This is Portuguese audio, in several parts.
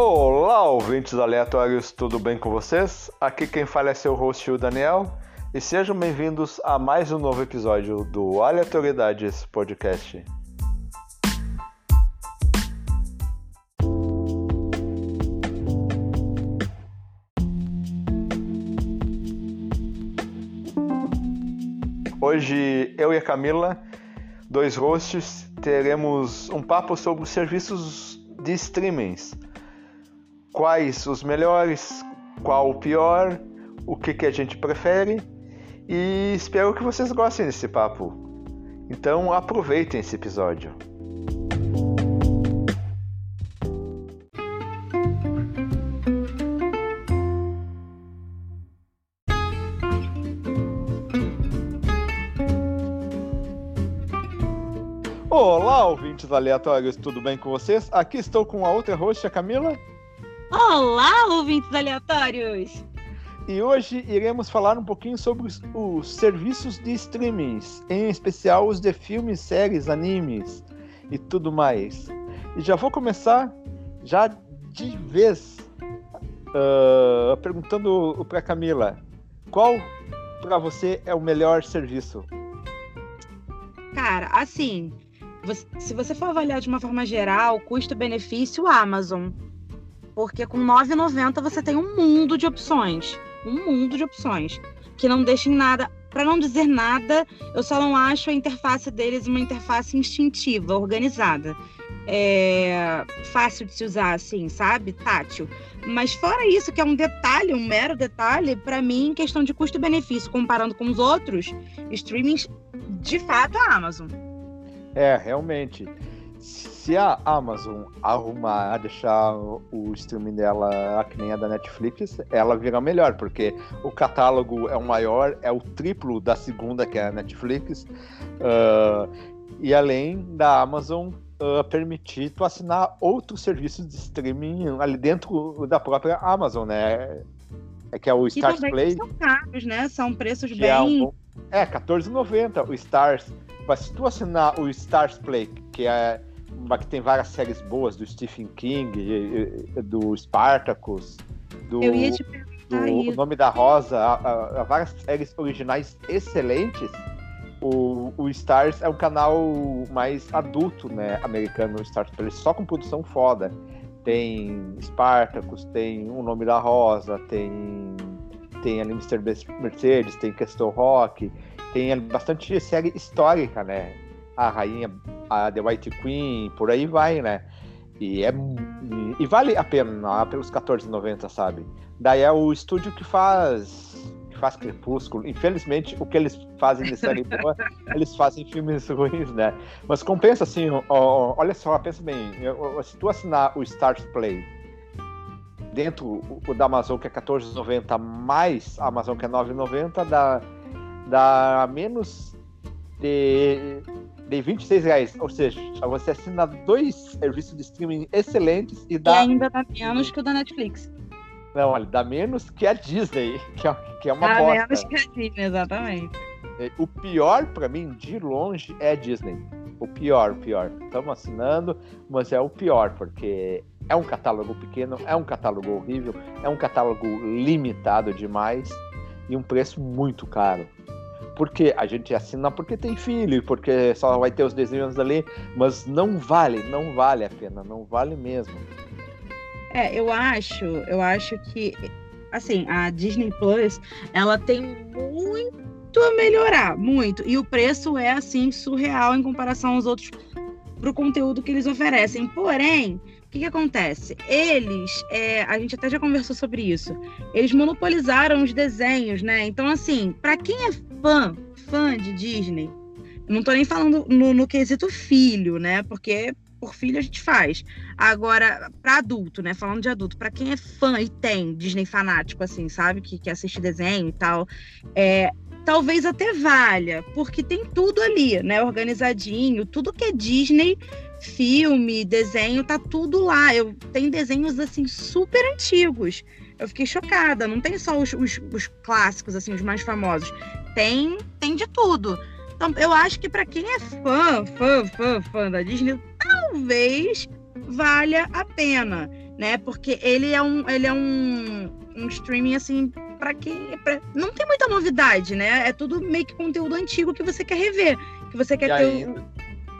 Olá, ouvintes aleatórios, tudo bem com vocês? Aqui quem fala é seu host, o Daniel, e sejam bem-vindos a mais um novo episódio do Aleatoriedades Podcast. Hoje eu e a Camila, dois hosts, teremos um papo sobre os serviços de streamings. Quais os melhores, qual o pior, o que, que a gente prefere e espero que vocês gostem desse papo. Então aproveitem esse episódio. Olá, ouvintes aleatórios, tudo bem com vocês? Aqui estou com a outra host, a Camila. Olá, ouvintes aleatórios! E hoje iremos falar um pouquinho sobre os, os serviços de streamings, em especial os de filmes, séries, animes e tudo mais. E já vou começar já de vez uh, perguntando para Camila, qual para você é o melhor serviço? Cara, assim, se você for avaliar de uma forma geral, custo-benefício, Amazon. Porque com R$ 9,90 você tem um mundo de opções. Um mundo de opções. Que não deixem nada. Para não dizer nada, eu só não acho a interface deles uma interface instintiva, organizada. É fácil de se usar, assim, sabe? Tátil. Mas fora isso, que é um detalhe, um mero detalhe, para mim, em questão de custo-benefício, comparando com os outros, streamings, de fato, a Amazon. É, realmente. Se a Amazon arrumar, deixar o streaming dela que nem a da Netflix, ela vira melhor, porque o catálogo é o maior, é o triplo da segunda, que é a Netflix. Uh, e além da Amazon uh, permitir tu assinar outros serviços de streaming ali dentro da própria Amazon, né? É que é o Stars Play. São caros, né? São preços bem. É, um, é R$14,90 o Stars mas se tu assinar o Stars Play, que é que tem várias séries boas do Stephen King, do Spartacus, do, do O Nome da Rosa, a, a, várias séries originais excelentes, o, o, Stars é um canal mais adulto, né, americano, o Stars Play, só com produção foda. Tem Spartacus, tem O Nome da Rosa, tem tem ali Mr. Mercedes, tem Castle Rock, tem bastante série histórica, né? A rainha, a The White Queen, por aí vai, né? E, é, e vale a pena pelos 14,90, sabe? Daí é o estúdio que faz que faz Crepúsculo. Infelizmente, o que eles fazem de série boa, eles fazem filmes ruins, né? Mas compensa assim, ó, olha só, pensa bem, se tu assinar o Stars Play dentro o da Amazon que é 14,90 mais a Amazon que é 9,90 dá dá menos de, de 26 reais. Ou seja, você assina dois serviços de streaming excelentes e dá. E ainda dá menos que o da Netflix. Não, olha, dá menos que a Disney, que é, que é uma dá bosta. Dá menos que a Disney, exatamente. É, o pior para mim, de longe, é a Disney. O pior, o pior. Estamos assinando, mas é o pior, porque é um catálogo pequeno, é um catálogo horrível, é um catálogo limitado demais e um preço muito caro porque a gente assina porque tem filho, porque só vai ter os desenhos ali, mas não vale, não vale a pena, não vale mesmo. É, eu acho, eu acho que assim, a Disney Plus, ela tem muito a melhorar, muito. E o preço é assim surreal em comparação aos outros pro conteúdo que eles oferecem. Porém, o que, que, acontece? Eles, é, a gente até já conversou sobre isso, eles monopolizaram os desenhos, né? Então, assim, para quem é fã, fã de Disney, não tô nem falando no, no quesito filho, né? Porque por filho a gente faz. Agora, para adulto, né? Falando de adulto, para quem é fã e tem Disney fanático, assim, sabe? Que, assiste desenho e tal, é, talvez até valha, porque tem tudo ali, né? Organizadinho, tudo que é Disney, filme, desenho, tá tudo lá. Eu tem desenhos assim super antigos. Eu fiquei chocada. Não tem só os, os, os clássicos, assim, os mais famosos tem, tem de tudo. Então, eu acho que para quem é fã, fã, fã, fã da Disney, talvez valha a pena. né? Porque ele é um, ele é um, um streaming assim para quem pra... não tem muita novidade, né? É tudo meio que conteúdo antigo que você quer rever, que você quer e ter. Ainda.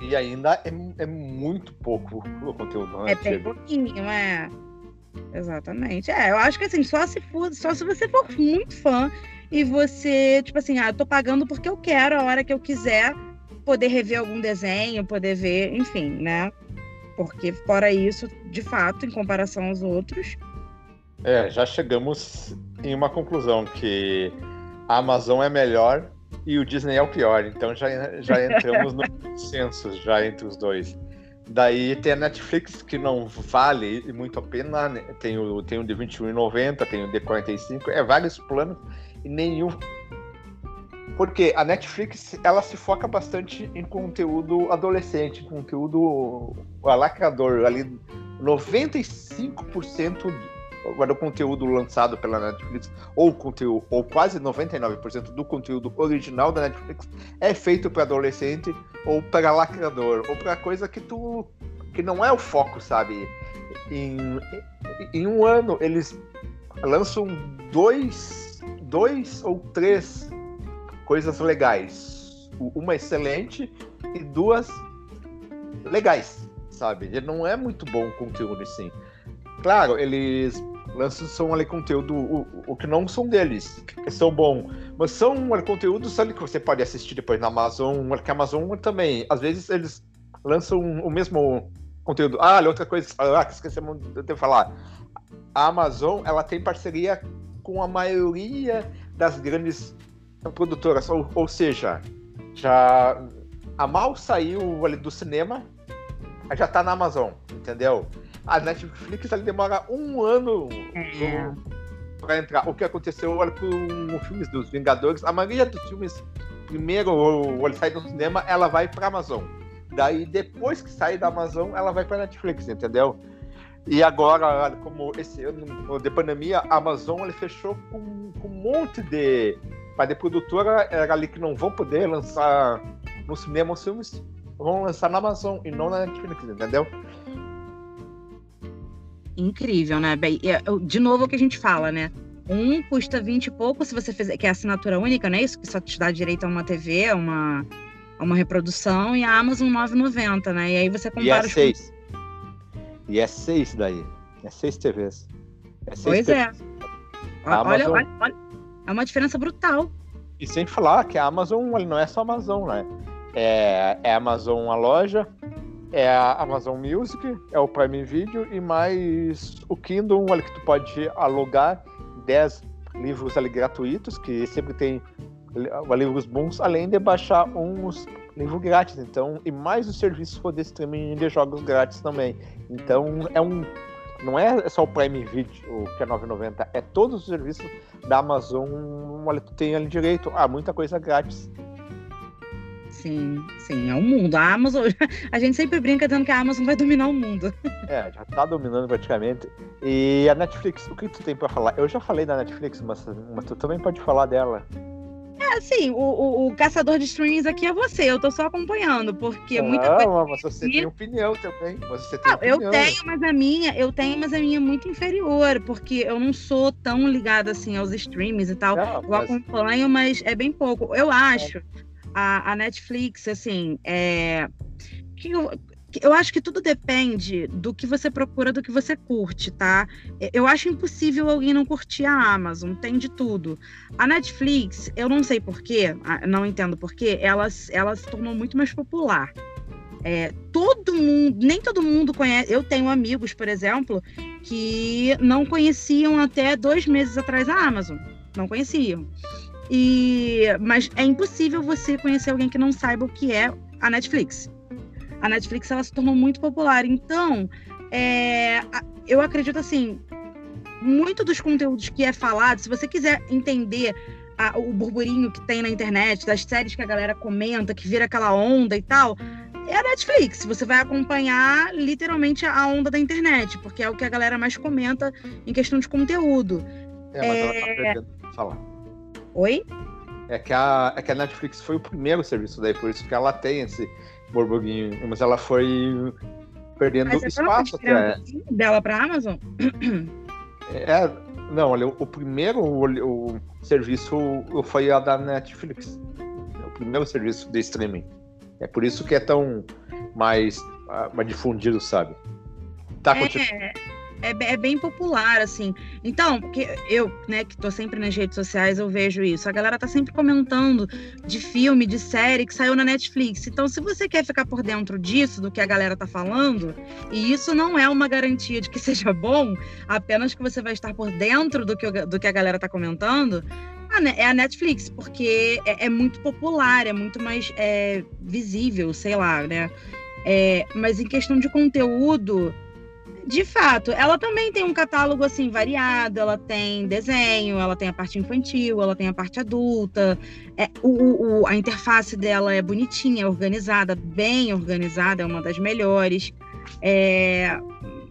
E ainda é, é muito pouco o conteúdo antigo. É bem pouquinho, é. Exatamente. É, eu acho que assim, só se for, só se você for muito fã e você, tipo assim, ah, eu tô pagando porque eu quero, a hora que eu quiser, poder rever algum desenho, poder ver, enfim, né? Porque fora isso, de fato, em comparação aos outros. É, já chegamos em uma conclusão que a Amazon é melhor e o Disney é o pior. Então já, já entramos no consenso já entre os dois. Daí tem a Netflix que não vale muito a pena. Né? Tem o, tem o de R$21,90, tem o de 45, é vários planos e nenhum. Porque a Netflix ela se foca bastante em conteúdo adolescente, conteúdo alacrador. Ali 95% do conteúdo lançado pela Netflix, ou conteúdo, ou quase 99% do conteúdo original da Netflix é feito para adolescente ou para lacrador, ou para coisa que tu que não é o foco, sabe? Em, em um ano eles lançam dois, dois ou três coisas legais, uma excelente e duas legais, sabe? Ele não é muito bom o conteúdo assim. Claro, eles lançam ali conteúdo, o, o que não são deles, que são bom, mas são conteúdos ali que você pode assistir depois na Amazon, que a Amazon também, às vezes eles lançam o mesmo conteúdo. Ah, outra coisa, ah, esquecemos de falar. A Amazon, ela tem parceria com a maioria das grandes produtoras, ou, ou seja, já a mal saiu ali do cinema, já tá na Amazon, entendeu? A Netflix ela demora um ano é. para entrar. O que aconteceu olha, com os filmes dos Vingadores, a maioria dos filmes, primeiro, ele sai do cinema, ela vai para Amazon. Daí, depois que sai da Amazon, ela vai para Netflix, entendeu? E agora, como esse ano de pandemia, a Amazon ele fechou com, com um monte de. Mas de produtora era ali que não vão poder lançar no cinema os filmes, vão lançar na Amazon e não na Netflix, entendeu? Incrível, né? Bem, é, de novo o que a gente fala, né? Um custa 20 e pouco se você fizer, que é assinatura única, né? Isso que só te dá direito a uma TV, a uma, a uma reprodução, e a Amazon 9,90, né? E aí você compara. E é seis. E é seis daí. É seis TVs. É seis pois TVs. é. Olha, olha, olha, é uma diferença brutal. E sem falar que a Amazon não é só Amazon, né? É, é Amazon a loja, é a Amazon Music, é o Prime Video e mais o Kindle, olha que tu pode alugar 10 livros ali gratuitos, que sempre tem livros bons, além de baixar uns livros grátis. Então, e mais o serviço for de streaming de jogos grátis também. Então, é um não é só o Prime Video que é 9,90, é todos os serviços da Amazon, olha, tu tem ali direito a muita coisa grátis. Sim, sim, é o mundo. A Amazon, a gente sempre brinca dizendo que a Amazon vai dominar o mundo. É, já tá dominando praticamente. E a Netflix, o que tu tem para falar? Eu já falei da Netflix, mas, mas tu também pode falar dela. É, sim, o, o, o, caçador de streams aqui é você, eu tô só acompanhando, porque não, muita coisa. Mas você tem opinião também. Você tem não, opinião. eu tenho, mas a minha, eu tenho, mas a minha é muito inferior, porque eu não sou tão ligada assim aos streams e tal. Não, eu mas... acompanho, mas é bem pouco. Eu acho. É a, a Netflix, assim, é, que eu, eu acho que tudo depende do que você procura, do que você curte, tá? Eu acho impossível alguém não curtir a Amazon, tem de tudo. A Netflix, eu não sei porquê, não entendo porquê, ela, ela se tornou muito mais popular. É, todo mundo, nem todo mundo conhece. Eu tenho amigos, por exemplo, que não conheciam até dois meses atrás a Amazon. Não conheciam. E, mas é impossível você conhecer alguém que não saiba o que é a Netflix. A Netflix ela se tornou muito popular. Então, é, eu acredito assim, muito dos conteúdos que é falado, se você quiser entender a, o burburinho que tem na internet, das séries que a galera comenta, que vira aquela onda e tal, é a Netflix. Você vai acompanhar literalmente a onda da internet, porque é o que a galera mais comenta em questão de conteúdo. É, mas é... ela tá a falar. Oi? É que, a, é que a Netflix foi o primeiro serviço daí, por isso que ela tem esse burburinho. Mas ela foi. perdendo Mas você espaço até. transferindo dela para Amazon? É, não, olha, o primeiro o, o serviço foi a da Netflix. O primeiro serviço de streaming. É por isso que é tão mais, ah, mais difundido, sabe? Tá. É, é, é bem popular, assim. Então, porque eu, né, que tô sempre nas redes sociais, eu vejo isso. A galera tá sempre comentando de filme, de série que saiu na Netflix. Então, se você quer ficar por dentro disso, do que a galera tá falando, e isso não é uma garantia de que seja bom, apenas que você vai estar por dentro do que, do que a galera tá comentando, é a Netflix, porque é, é muito popular, é muito mais é, visível, sei lá, né? É, mas em questão de conteúdo, de fato, ela também tem um catálogo assim variado. Ela tem desenho, ela tem a parte infantil, ela tem a parte adulta. É, o, o- a interface dela é bonitinha, é organizada, bem organizada, é uma das melhores. É,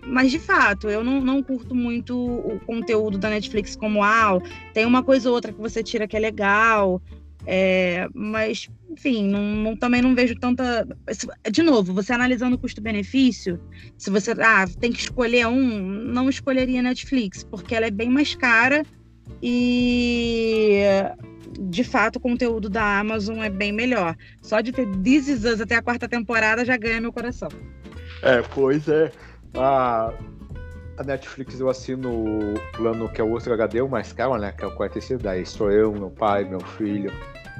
mas de fato, eu não, não curto muito o conteúdo da Netflix como ah, tem uma coisa ou outra que você tira que é legal. É, mas, enfim, não, não- também não vejo tanta. De novo, você analisando custo-benefício, se você ah, tem que escolher um, não escolheria Netflix, porque ela é bem mais cara e de fato o conteúdo da Amazon é bem melhor. Só de ter This Is Us até a quarta temporada já ganha meu coração. É, pois é. A, a Netflix eu assino o plano que é o Ultra HD, o mais caro, né? Que é o 46. Daí sou eu, meu pai, meu filho.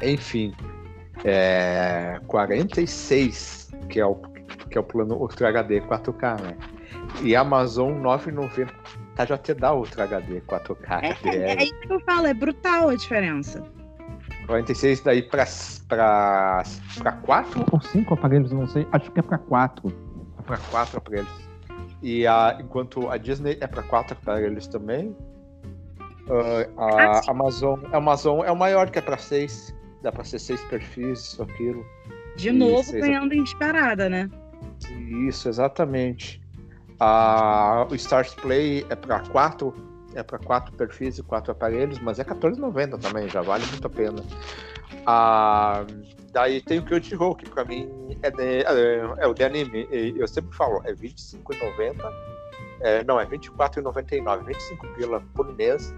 Enfim. É 46, que é o, que é o plano Ultra HD 4K, né? E Amazon 9,90 tá, já te dá Ultra HD 4K. É, que é, é isso que eu falo, é brutal a diferença. 46 daí pra, pra, pra 4 Ou cinco aparelhos, não sei. Acho que é pra quatro. para quatro aparelhos. E a, enquanto a Disney é para quatro aparelhos também. ah, Ah, a sim. Amazon, a Amazon é o maior que é para seis. Dá para ser seis perfis, isso, aquilo. De Isso, novo, ganhando em disparada, né? Isso, exatamente. A, o Stars Play é para quatro, é para quatro perfis e quatro aparelhos, mas é R$14,90 também, já vale muito a pena. Ah, daí tem o Crunchyroll, que para mim é, de, é, é o de anime. Eu sempre falo, é R$25,90. É, não, é R$24,99, 25 pila por mês.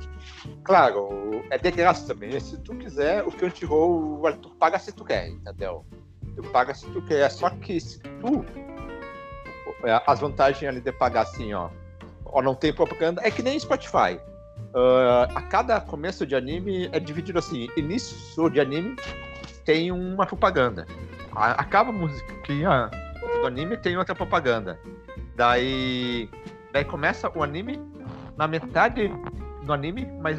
Claro, é de graça também. Se tu quiser, o Crunchyroll, tu paga se tu quer, entendeu? Tu paga se tu quer. Só que se tu é, as vantagens ali de pagar assim, ó, ó, não tem propaganda, é que nem Spotify. Ah, a cada começo de anime é dividido assim, início de anime tem uma propaganda. Acaba a musiquinha do anime tem outra propaganda. Daí, daí começa o anime na metade do anime, mais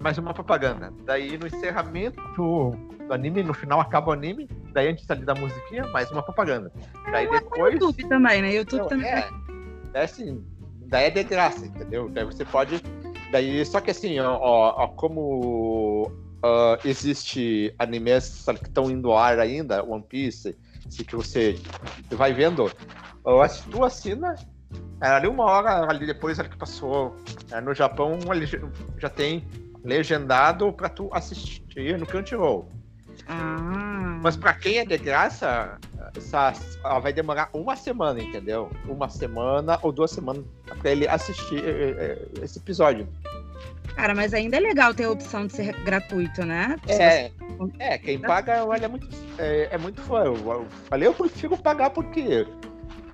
mais uma propaganda. Daí no encerramento do anime, no final acaba o anime, daí antes ali da musiquinha, mais uma propaganda. Daí O depois YouTube também, né? YouTube não, também. é, é assim, daí é de graça, entendeu? Daí você pode. Daí, só que assim, ó, ó, como ah, existe animes que estão indo ao ar ainda, One Piece, assim, que você vai vendo, se tu assina, é, ali uma hora ali depois ali que passou é, no Japão, já- tem legendado pra tu assistir no Crunchyroll. Ah. Mas pra quem é de graça, essa, ela vai demorar uma semana, entendeu? Uma semana ou duas semanas pra ele assistir eh, esse episódio. Cara, mas ainda é legal ter a opção de ser gratuito, né? É, é quem paga, olha, é muito, é, é muito fã. Eu, eu falei, eu prefiro pagar porque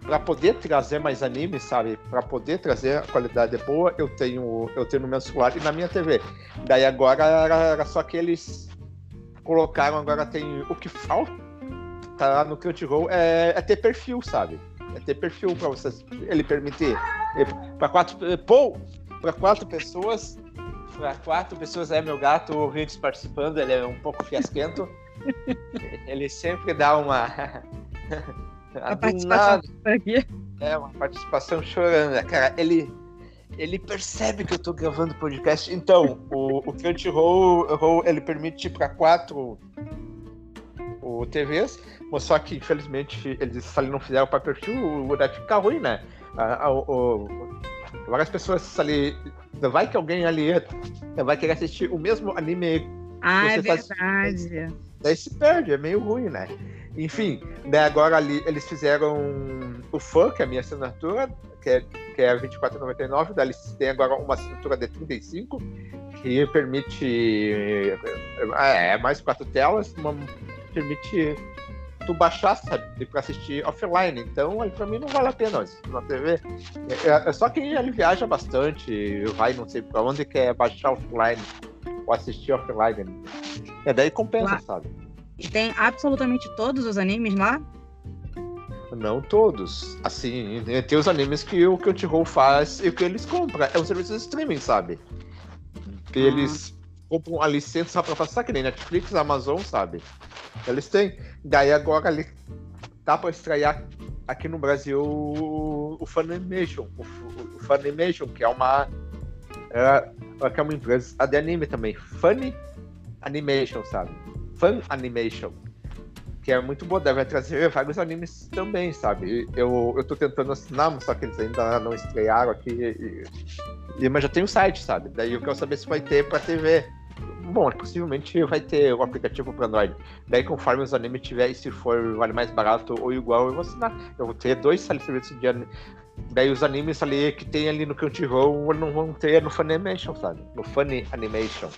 pra poder trazer mais anime, sabe? Pra poder trazer a qualidade boa, eu tenho, eu tenho no meu celular e na minha TV. Daí agora era, era só que eles colocaram, agora tem o que falta tá no Crunchyroll é, é ter perfil, sabe? É ter perfil pra vocês, ele permitir. Para quatro, pô, para quatro pessoas, para quatro pessoas é meu gato, o Riggs participando, ele é um pouco fiasquento. ele sempre dá uma A participação aqui. é uma participação chorando, né, cara? Ele ele percebe que eu tô gravando podcast. Então, o, o Crunchyroll Roll, ele permite para quatro o TVs, mas só que infelizmente eles se não fizeram para perfil, vai ficar ruim, né? A, a, o, várias pessoas ali. Vai que alguém ali vai querer assistir o mesmo anime Ah, é Você faz- verdade. daí se perde, é meio ruim, né? Enfim, né, agora ali eles fizeram o fã, que é a minha assinatura, que é, que é R$24,99, daí eles têm agora uma assinatura de 35 que permite é, é mais quatro telas, uma, permite tu baixar, sabe, para assistir offline. Então, aí para mim não vale a pena assistir na TV. É, é, só quem ele viaja bastante, vai não sei para onde quer baixar offline ou assistir offline. É daí compensa, lá. sabe? E tem absolutamente todos os animes lá? Não todos. Assim, tem os animes que o Crunchyroll faz e o que eles compram. É um serviço de streaming, sabe? Eles compram a licença para passar, que nem Netflix, Amazon, sabe? Eles têm. Daí agora ali tá para estrear aqui no Brasil o Funimation, o, o Funimation, que é uma é, que é uma empresa de anime também, Funny Animation, sabe? Fun Animation, que é muito boa, deve trazer vários animes também, sabe? Eu, eu tô tentando assinar, só que eles ainda não estrearam aqui, e, e, mas já tem o um site, sabe? Daí eu quero saber se vai ter pra TV. Bom, possivelmente vai ter o aplicativo para Android. Daí, conforme os animes tiver, e se for vale mais barato ou igual, eu vou assinar. Eu vou ter dois serviços de anime. Daí os animes ali que tem ali no Crunchyroll não vão ter no Funimation, sabe? No Funny Animation.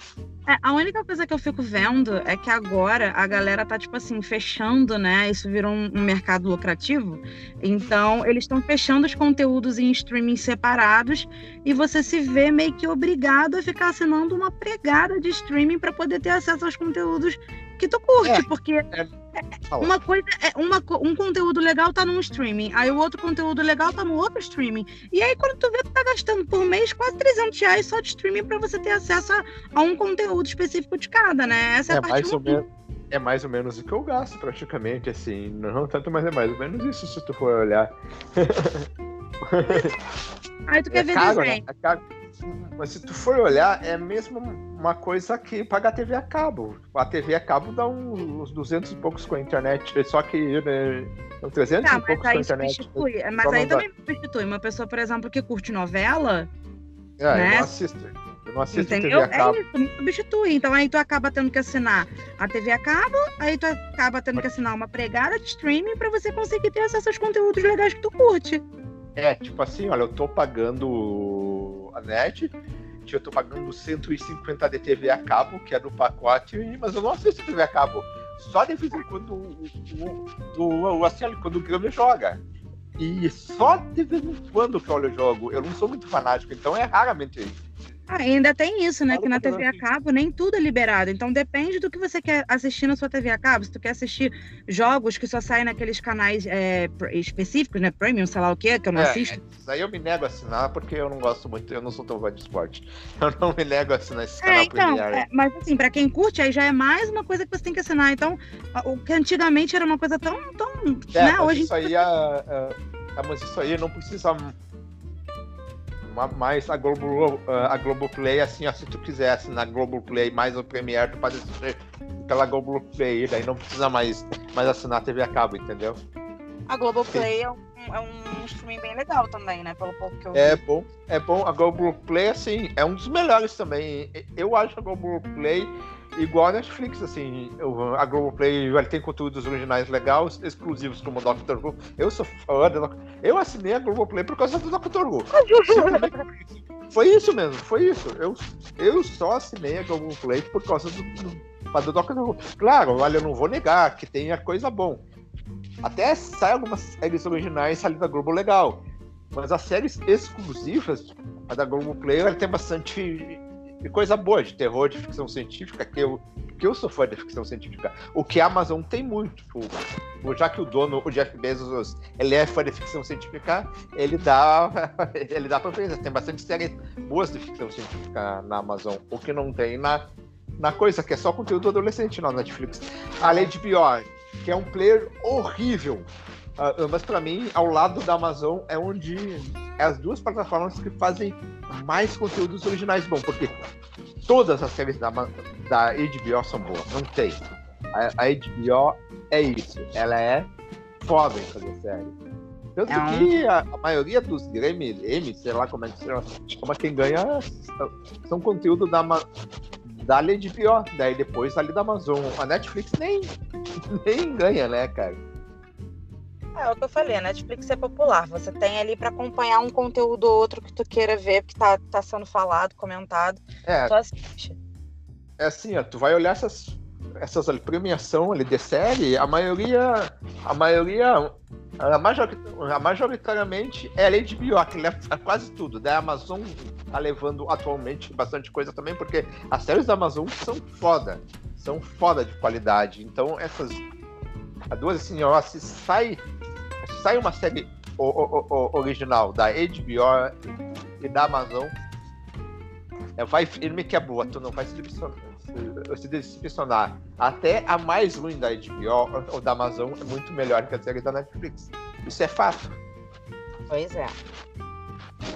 É, a única coisa que eu fico vendo é que agora a galera tá, tipo assim, fechando, né? Isso virou um, um mercado lucrativo. Então, eles estão fechando os conteúdos em streaming separados e você se vê meio que obrigado a ficar assinando uma pregada de streaming para poder ter acesso aos conteúdos que tu curte, é, porque é, uma coisa é uma, um conteúdo legal tá num streaming, aí o outro conteúdo legal tá no outro streaming. E aí quando tu vê, tu tá gastando por mês quase 300 reais só de streaming para você ter acesso a, a, um conteúdo específico de cada, né? Essa é, é a parte mais é mais ou menos o que eu gasto praticamente, assim, não tanto, mas é mais ou menos isso se tu for olhar. Aí tu quer é ver caro, desenho. Né? É caro. Mas se tu for olhar, é mesmo uma coisa que paga a TV a cabo. A TV a cabo dá uns 200 e poucos com a internet. Só que né, 300 tá, e poucos com a internet. Substitui. Mas aí também substitui. Uma pessoa, por exemplo, que curte novela. É, né? eu não assisto. Eu não assisto Entendeu? TV a cabo. É isso, não substitui. Então aí tu acaba tendo que assinar a TV a cabo, aí tu acaba tendo que assinar uma pregada de streaming para você conseguir ter acesso aos conteúdos legais que tu curte. É, tipo assim, olha, eu tô pagando a net, eu tô pagando 150 de TV a cabo, que é do pacote, mas eu não assisto TV a cabo. Só de vez em quando o, o, o, o assim, quando o Grêmio joga. E só de vez em quando que eu olho o jogo. Eu não sou muito fanático, então é raramente ah, ainda tem isso, né? que na TV a cabo nem tudo é liberado. Então depende do que você quer assistir na sua TV a cabo. Se tu quer assistir jogos que só saem naqueles canais é, específicos, né? Premium, sei lá o quê, que eu não é, assisto. É, aí eu me nego a assinar porque eu não gosto muito, eu não sou tão fã de esporte. Eu não me nego a assinar esse canal é, então, é, mas assim, pra quem curte, aí já é mais uma coisa que você tem que assinar. Então, o que antigamente era uma coisa tão. tão é, né? Hoje isso aí, a, a, a, mas isso aí não precisa mais a Globo a Globoplay, assim, ó, se tu quiser assinar Globoplay mais o Premiere, tu pode assistir pela Globoplay, daí não precisa mais, mais assinar a TV a cabo, entendeu? A Globoplay é um, é um streaming bem legal também, né? Pelo pouco que eu É bom, é bom. A Globoplay, assim, é um dos melhores também. Eu acho a Globoplay igual a Netflix, assim, a Globoplay ele tem conteúdos originais legais, exclusivos como o Doctor Who. Eu sou fã do Eu assinei a Globoplay por causa do Doctor Who. foi isso mesmo, foi isso. Eu, eu só assinei a Globoplay por causa do, do, do Doctor Who. Claro, olha, eu não vou negar que tem a coisa bom. Até sai algumas séries originais saindo da Globo legal. Mas as séries exclusivas, a da Globoplay, ela tem bastante e coisa boa de terror, de ficção científica, que eu, que eu sou fã de ficção científica. O que a Amazon tem muito. O, já que o dono, o Jeff Bezos, ele é fã de ficção científica, ele dá, ele dá pra frente. Tem bastante séries boas de ficção científica na Amazon, o que não tem na, na coisa, que é só conteúdo adolescente na Netflix. A Lady Bjorn, que é um player horrível. Uh, mas para mim, ao lado da Amazon, é onde é as duas plataformas que fazem mais conteúdos originais bom, porque todas as séries da, da HBO são boas, não tem. A, a HBO é isso, ela é foda em fazer série. Tanto é que a, a, maioria dos Grammy, M, sei lá como é que chama, como é quem ganha, são conteúdo da, da HBO, daí depois ali da Amazon. A Netflix nem, nem ganha, né, cara? É, o que eu falei, a Netflix é popular. Você tem ali para acompanhar um conteúdo ou outro que tu queira ver, porque tá, tá sendo falado, comentado. É. Tu assiste. É assim, ó, tu vai olhar essas, essas ali, premiação ali de série, a maioria. A maioria. A, major, a majoritariamente é a HBO, que leva quase tudo. Da Amazon tá levando atualmente bastante coisa também, porque as séries da Amazon são foda. São foda de qualidade. Então essas. As duas assim, ó, se sai sai uma série o, o, o, original da HBO e da Amazon, é, vai firme que é boa, tu não vai se decepcionar, se decepcionar. Até a mais ruim da HBO ou da Amazon é muito melhor que a série da Netflix. Isso é fato. Pois é.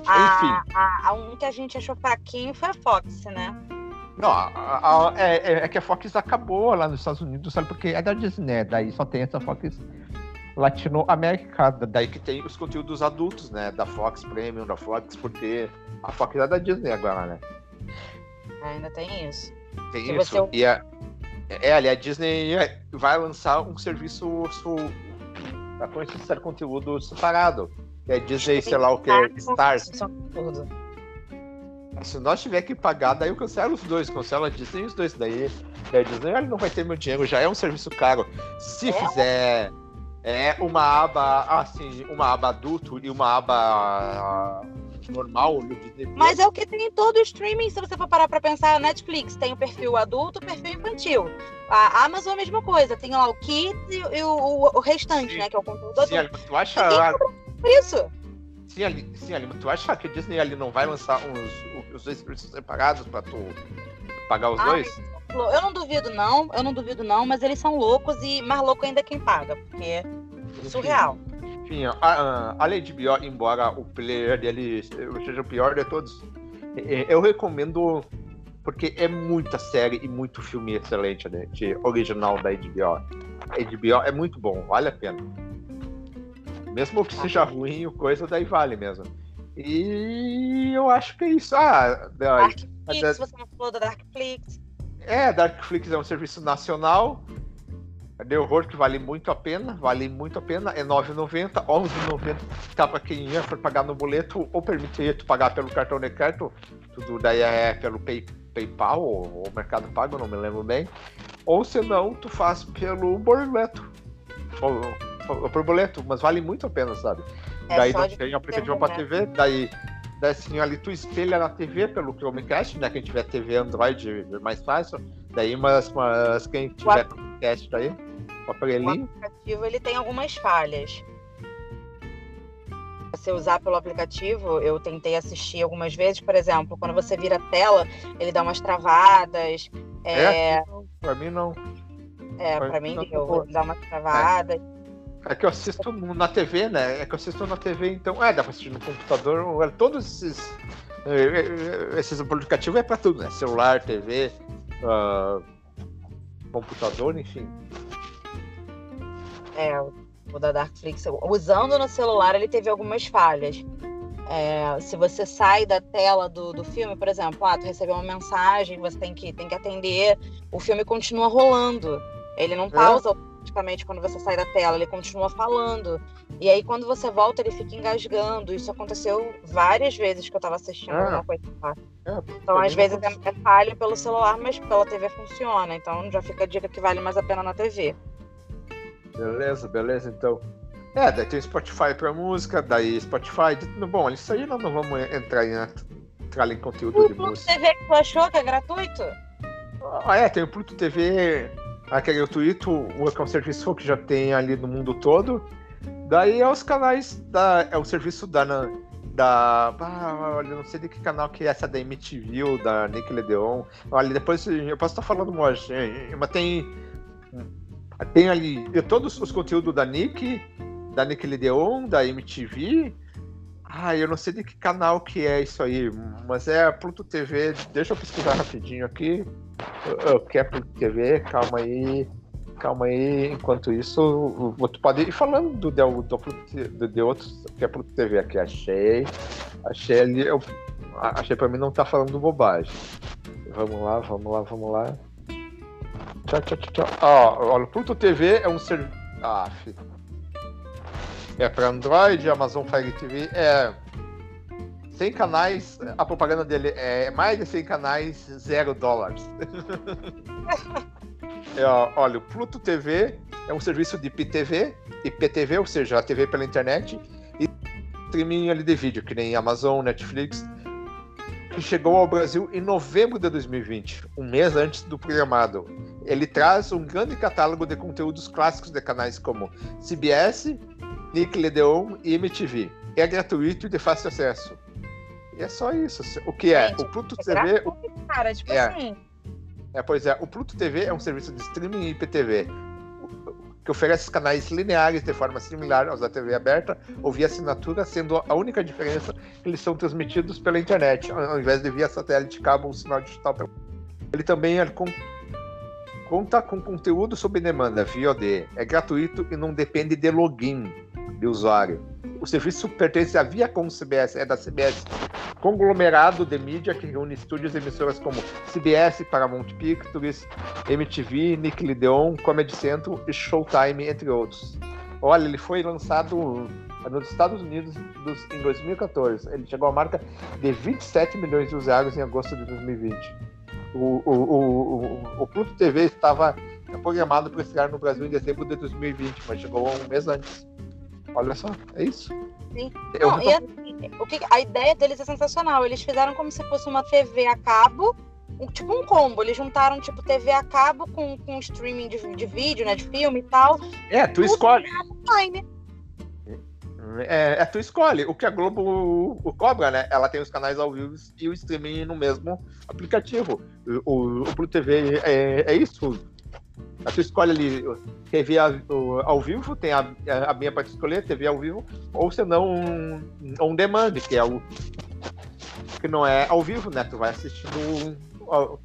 A, a, a um que a gente achou fraquinho foi a Fox, né? Não, a, a, é, é, que a Fox acabou lá nos Estados Unidos, sabe? Porque é da Disney, né? Daí só tem essa Fox latino-americana. Daí que tem os conteúdos adultos, né? Da Fox Premium, da Fox, porque a Fox é da Disney agora, né? Ainda tem isso. Tem isso. Você... E a, é, ali, a Disney vai lançar um serviço para conhecer conteúdo separado. Que é Disney, sei lá o que, Stars. Se nós tiver que pagar, daí eu cancelo os dois, cancelo a Disney e os dois. Daí, a Disney não vai ter meu dinheiro, já é um serviço caro. Se é? fizer é uma aba, assim, uma aba adulto e uma aba normal no Disney. Mas é o que tem em todo o streaming, se você for parar pra pensar, a Netflix tem o perfil adulto e o perfil infantil. A Amazon é a mesma coisa, tem lá o Kids e, e o, o, restante, sim. né, que é o conteúdo sim, adulto. tu acha... Por isso. Sim, ali, sim, ali, tu acha que a Disney ali não vai lançar uns, os dois serviços separados pra tu pagar os dois? Eu não duvido, não. Eu não duvido, não, mas eles são loucos e mais louco ainda é quem paga, porque é surreal. Enfim, a, a, a Lady Bior, embora o player dele seja o pior de todos, eu recomendo porque é muita série e muito filme excelente né, de original da HBO. A HBO é muito bom, vale a pena. Mesmo que seja ruim, o coisa daí vale mesmo. E eu acho que é isso. Ah, Darkflix, mas, você não falou da Darkflix. É, Darkflix é um serviço nacional. De horror que vale muito a pena, vale muito a pena, é R$ 9,90, R$ 11,90 tá para quem ia for pagar no boleto ou permitir tu pagar pelo cartão de crédito, tudo daí é pelo Pay, PayPal ou, ou Mercado Pago, não me lembro bem, ou se não, tu faz pelo boleto, ou, ou, por boleto, mas vale muito a pena, sabe? É daí não tem aplicativo para TV, daí Daí assim, ali tu espelha na TV pelo Chromecast, né? Quem tiver TV Android é mais fácil. Daí, mas, mas quem tiver Chromecast daí, o aparelhinho. O aplicativo ele tem algumas falhas. Você usar pelo aplicativo, eu tentei assistir algumas vezes, por exemplo, quando você vira a tela, ele dá umas travadas. É, é... pra mim não. É, pra, pra mim deu, dá umas travadas. É. É que eu assisto na TV, né? É que eu assisto na TV, então. É, dá pra assistir no computador. É, todos esses. É, é, esses aplicativos é pra tudo, né? Celular, TV, uh, ah, computador, enfim. É, o da Darkflix. Usando no celular, ele teve algumas falhas. É, se você sai da tela do, do filme, por exemplo, ah, tu recebeu uma mensagem, você tem que, tem que atender, o filme continua rolando. Ele não pausa é automaticamente quando você sai da tela, ele continua falando. E aí, quando você volta, ele fica engasgando. Isso aconteceu várias vezes que eu tava assistindo é. alguma coisa lá. É, então, às vezes é, é falha pelo celular, mas pela TV funciona. Então, já fica a dica que vale mais a pena na TV. Beleza, beleza, então. É, daí tem Spotify pra música, daí Spotify. Bom, isso aí nós não vamos entrar em, entrar em conteúdo o de Pluto música. TV que tu achou que é gratuito? Ah, é, tem o Pluto TV aquele gratuito, o é um serviço que já tem ali no mundo todo. Daí é os canais da. É o serviço da. Da. Ah, olha, não sei de que canal que é essa da MTV ou da Nick Ledeon. Olha, depois eu posso estar falando hoje, mas tem. Tem ali todos os conteúdos da Nick, da Nick Ledeon, da MTV. Ah, eu não sei de que canal que é isso aí, mas é a Pluto TV. Deixa eu pesquisar rapidinho aqui. Eu quero Pluto TV, calma aí. Calma aí, enquanto isso, tu pode ir falando do, do, do, de outros que é Pluto TV aqui. Achei. Achei ali. Eu, achei pra mim não tá falando bobagem. Vamos lá, vamos lá, vamos lá. Tchau, tchau, tchau. Ó, olha, o Pluto TV é um serviço. Ah, filho. É para Android, Amazon Fire TV. É. 100 canais, a propaganda dele é mais de 100 canais, zero dólares. é, olha, o Pluto TV é um serviço de IPTV, IPTV, ou seja, a TV pela internet, e streaming ali de vídeo, que nem Amazon, Netflix, que chegou ao Brasil em novembro de 2020, um mês antes do programado. Ele traz um grande catálogo de conteúdos clássicos de canais como CBS, Nickelodeon e MTV. É gratuito e de fácil acesso. E é só isso. O que é? Gente, o Pluto é TV. gratuito, cara, tipo É. assim. É, pois é, o Pluto TV é um serviço de streaming IPTV que oferece canais lineares de forma similar aos da TV aberta ou via assinatura, sendo a única diferença que eles são transmitidos pela internet, ao invés de via satélite, cabo ou sinal digital. Ele também é com- conta com conteúdo sob demanda, VOD. É gratuito e não depende de login de usuário. O serviço pertence à Viacom CBS, é da CBS, conglomerado de mídia que reúne estúdios e emissoras como CBS, Paramount Pictures, MTV, Nickelodeon, Comedy Central e Showtime, entre outros. Olha, ele foi lançado nos Estados Unidos dos- em 2014. Ele chegou à marca de 27 milhões de usuários em agosto de 2020. O, o, o, o, o Pluto TV estava programado para estrear no Brasil em dezembro de 2020, mas chegou um mês antes. Olha só, é isso. Sim. Eu Não, e assim, o que, a ideia deles é sensacional. Eles fizeram como se fosse uma TV a cabo, um- tipo um combo. Eles juntaram tipo TV a cabo com, com streaming de, de vídeo, né, de filme e tal. É, tu escolhe. Online. É, é, tu escolhe. O que a Globo o cobra, né? Ela tem os canais ao vivo e o streaming no mesmo aplicativo. O, o, o Blue TV é, é isso. A tu escolhe ali TV ao vivo, tem a, a minha para escolher, TV ao vivo, ou se não, um, on demand, que é o. que não é ao vivo, né? Tu vai assistindo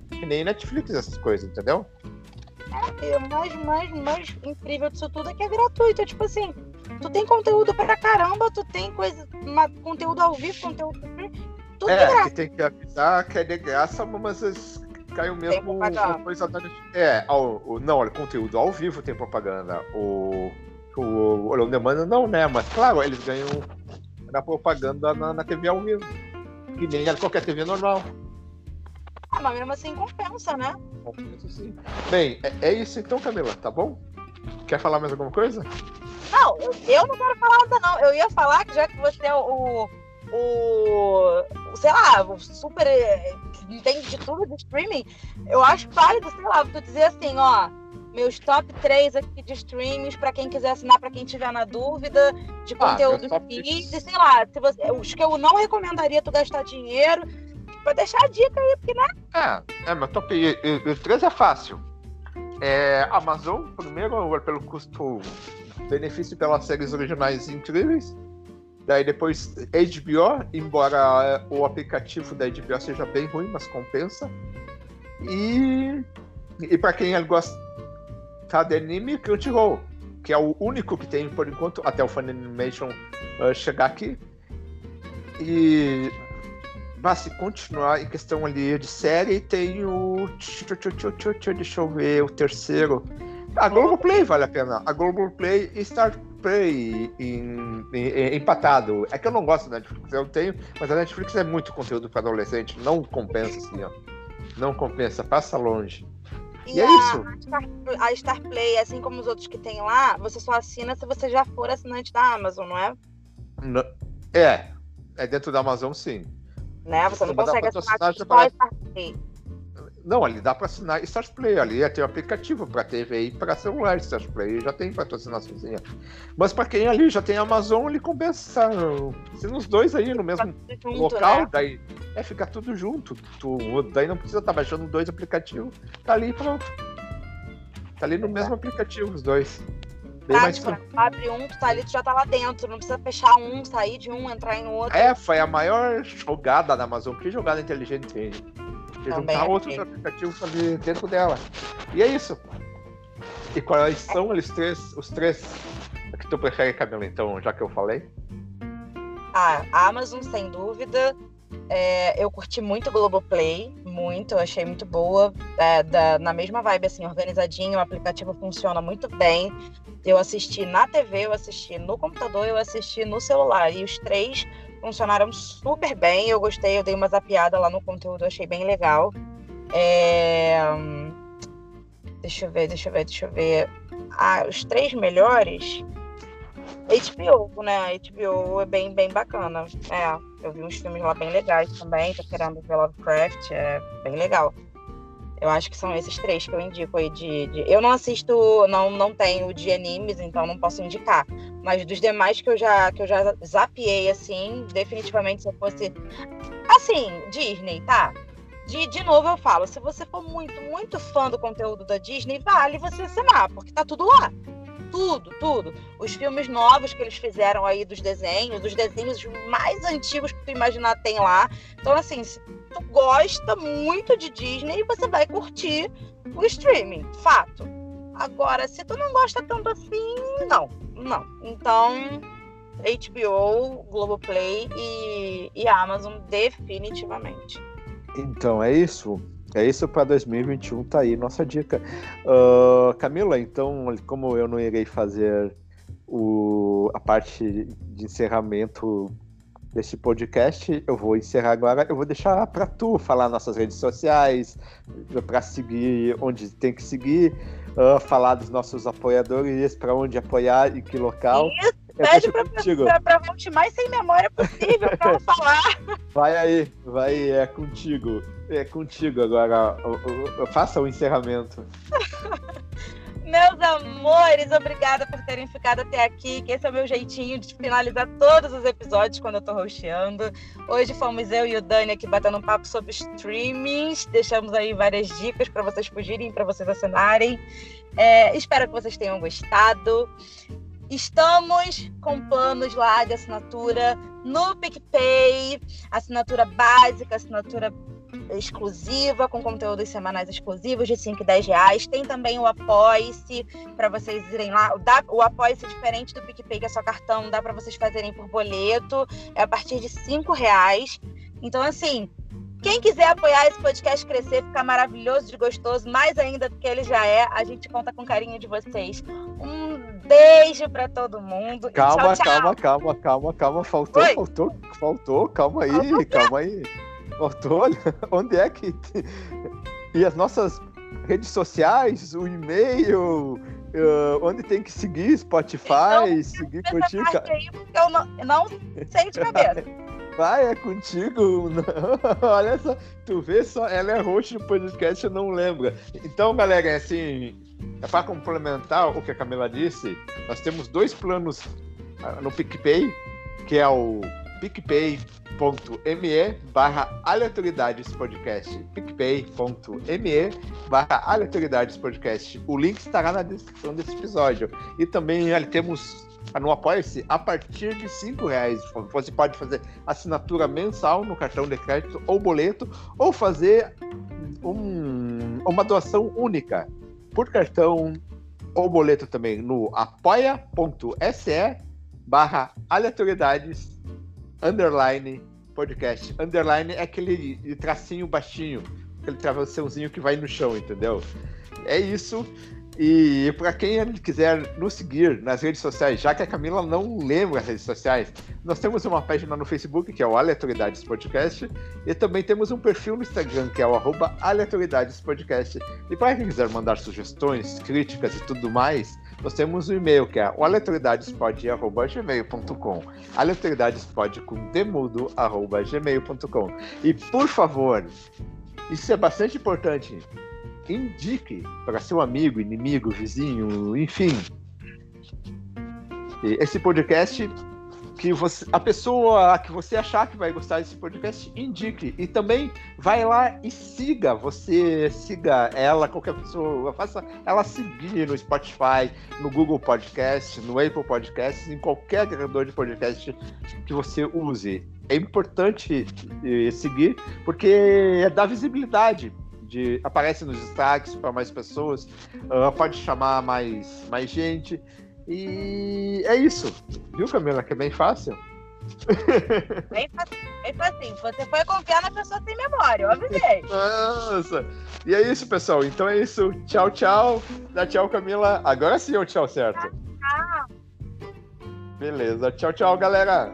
que nem Netflix, essas coisas, entendeu? E o mais, mais, mais incrível disso tudo é que é gratuito. É tipo assim, tu tem conteúdo pra caramba, tu tem coisa, uma- conteúdo ao vivo, conteúdo. Tudo É, que tem que avisar que é de graça, mas es- cai o mesmo coisa da. É, ao, o, não, olha, conteúdo ao vivo tem propaganda. O, o, o On Demand não, né? Mas claro, eles ganham na propaganda na, na TV ao vivo. Que nem qualquer TV normal. Ah, mas mesmo assim compensa, né? Isso sim. Bem, é, é isso então, Camila, tá bom? Quer falar mais alguma coisa? Não, eu, eu não quero falar nada, não. Eu ia falar que já que você é o. o, o sei lá, o super. Entende de tudo de streaming, eu acho válido, sei lá, tu dizer assim, ó. Meus top 3 aqui de streamings pra quem quiser assinar, pra quem tiver na dúvida, de Ah, conteúdo de sei lá, se você, os que eu não recomendaria tu gastar dinheiro, pra deixar a dica aí, porque né? É, é meu top. e- e- Os três é fácil. É, Amazon, primeiro, pelo custo benefício pelas séries originais incríveis. Daí depois HBO, embora o aplicativo da HBO seja bem ruim, mas compensa. E, e para quem gosta de anime, Crunchyroll, que é o único que tem por enquanto, até o Funimation uh, chegar aqui. E mas se continuar em questão ali de série, tem o. Deixa eu ver, o terceiro. A Globoplay vale a pena. A Globoplay e Star Play em, em- em- empatado. É que eu não gosto da Netflix, eu tenho, mas a Netflix é muito conteúdo para adolescente. Não compensa, assim, ó. Não compensa, passa longe. E, é a, isso. Star, a Star Play, assim como os outros que tem lá, você só assina se você já for assinante da Amazon, não é? N- É. É dentro da Amazon, sim. Né? Você não consegue assinar só Star Play. Não, ali dá pra assinar Stars Play, ali tem o aplicativo pra TV e pra celular, Stars Play já tem patrocinaçãozinha. Mas pra quem ali já tem Amazon, ele compensa. Se nos dois aí no mesmo junto, local, né? daí é fica tudo junto. Tu, daí não precisa estar baixando dois aplicativos, tá ali pronto. Tá ali no mesmo aplicativo os dois. Bem mais. Tu abre um, tu tá ali, tu já tá lá dentro. Não precisa fechar um, sair de um, entrar em outro. É, foi a maior jogada da Amazon. Que jogada inteligente Também juntar outros achei. aplicativos ali dentro dela. E é isso. E quais são os três, os três que tu prefere, Camila, então, já que eu falei? Ah, Amazon, sem dúvida. É, eu curti muito o Globoplay, muito, achei muito boa. É, da, na mesma vibe, assim, organizadinho, o aplicativo funciona muito bem. Eu assisti na TV, eu assisti no computador, eu assisti no celular. E os três funcionaram super bem. Eu gostei, eu dei uma zapiada lá no conteúdo, achei bem legal. É... Deixa eu ver, deixa eu ver, deixa eu ver. Ah, os três melhores. HBO, né? HBO é bem, bem bacana. É, eu vi uns filmes lá bem legais também. Tô querendo ver Lovecraft, é bem legal. Eu acho que são esses três que eu indico aí de, de, Eu não assisto, não, não tenho de animes, então não posso indicar. Mas dos demais que eu já que eu já zapiei, assim, definitivamente se eu fosse. Assim, Disney, tá? De, de novo eu falo, se você for muito, muito fã do conteúdo da Disney, vale você assinar, porque tá tudo lá tudo, tudo. Os filmes novos que eles fizeram aí dos desenhos, os desenhos mais antigos que tu imaginar tem lá. Então, assim, se tu gosta muito de Disney, você vai curtir o streaming, fato. Agora, se tu não gosta tanto assim, não, não. Então, HBO, Globoplay e, e Amazon, definitivamente. Então, é isso. É isso para 2021, tá aí nossa dica. Uh, Camila, então, como eu não irei fazer o, a parte de encerramento desse podcast, eu vou encerrar agora. Eu vou deixar para tu falar nossas redes sociais, para seguir onde tem que seguir, uh, falar dos nossos apoiadores, para onde apoiar e que local. Isso, pede para Monte mais sem memória possível para falar. Vai aí, vai, é contigo. É contigo agora. Faça o encerramento. Meus amores, obrigada por terem ficado até aqui, que esse é o meu jeitinho de finalizar todos os episódios quando eu tô roxeando. Hoje fomos eu e o Dani aqui batendo um papo sobre streamings, deixamos aí várias dicas para vocês fugirem, para vocês assinarem. É, espero que vocês tenham gostado. Estamos com planos lá de assinatura no PicPay, assinatura básica, assinatura exclusiva, com conteúdos semanais exclusivos de 5 e 10 reais. Tem também o Apoie-se, para vocês irem lá. O, Apoie-se é diferente do PicPay, que é só cartão, dá para vocês fazerem por boleto, é a partir de 5 reais. Então, assim, quem quiser apoiar esse podcast crescer, ficar maravilhoso de gostoso, mais ainda do que ele já é, a gente conta com carinho de vocês. Um beijo para todo mundo. Calma, tchau, tchau. calma, calma, calma, calma. Faltou, Oi? faltou, faltou. Calma aí, calma aí. Faltou, onde é que. E as nossas redes sociais, o e-mail, uh, onde tem que seguir, Spotify, então, seguir, curtir. Aí porque eu não, não sei de cabeça. Vai, é contigo. Olha só, tu vê só, ela é host no podcast, eu não lembro. Então, galera, é assim, é para complementar o que a Camila disse, nós temos dois planos ah, no PicPay, que é o PicPay picpay.me barra aleatoriedades podcast picpay.me barra aleatoriedades podcast. O link estará na descrição desse episódio. E também temos no Apoia-se a partir de cinco reais. Você pode fazer assinatura mensal no cartão de crédito ou boleto ou fazer um, uma doação única por cartão ou boleto também no apoia.se barra aleatoriedades underline podcast. Underline é aquele tracinho baixinho, aquele travessãozinho que vai no chão, entendeu? É isso. E para quem quiser nos seguir nas redes sociais, já que a Camila não lembra as redes sociais, nós temos uma página no Facebook, que é o Aleatoriedades Podcast, e também temos um perfil no Instagram, que é o arroba Podcast. E para quem quiser mandar sugestões, críticas e tudo mais, nós temos um e-mail que é o aleatoriedadespod.gmail.com aleatoriedadespod com demudo, arroba gmail.com E por favor, isso é bastante importante, indique para seu amigo, inimigo, vizinho, enfim, esse podcast que você, a pessoa que você achar que vai gostar desse podcast, indique. E também vai lá e siga. Você siga ela, qualquer pessoa, faça ela seguir no Spotify, no Google Podcast, no Apple Podcasts, em qualquer agregador de podcast que você use. É importante eh, seguir, porque é dá visibilidade. De, aparece nos destaques para mais pessoas, uh, pode chamar mais, mais gente. E é isso. Viu, Camila, que é bem fácil? Bem fácil. Você foi confiar na pessoa sem memória, eu avisei. Nossa! E é isso, pessoal. Então é isso. Tchau, tchau. Dá tchau, Camila. Agora sim é o tchau certo. Tchau. Beleza. Tchau, tchau, galera.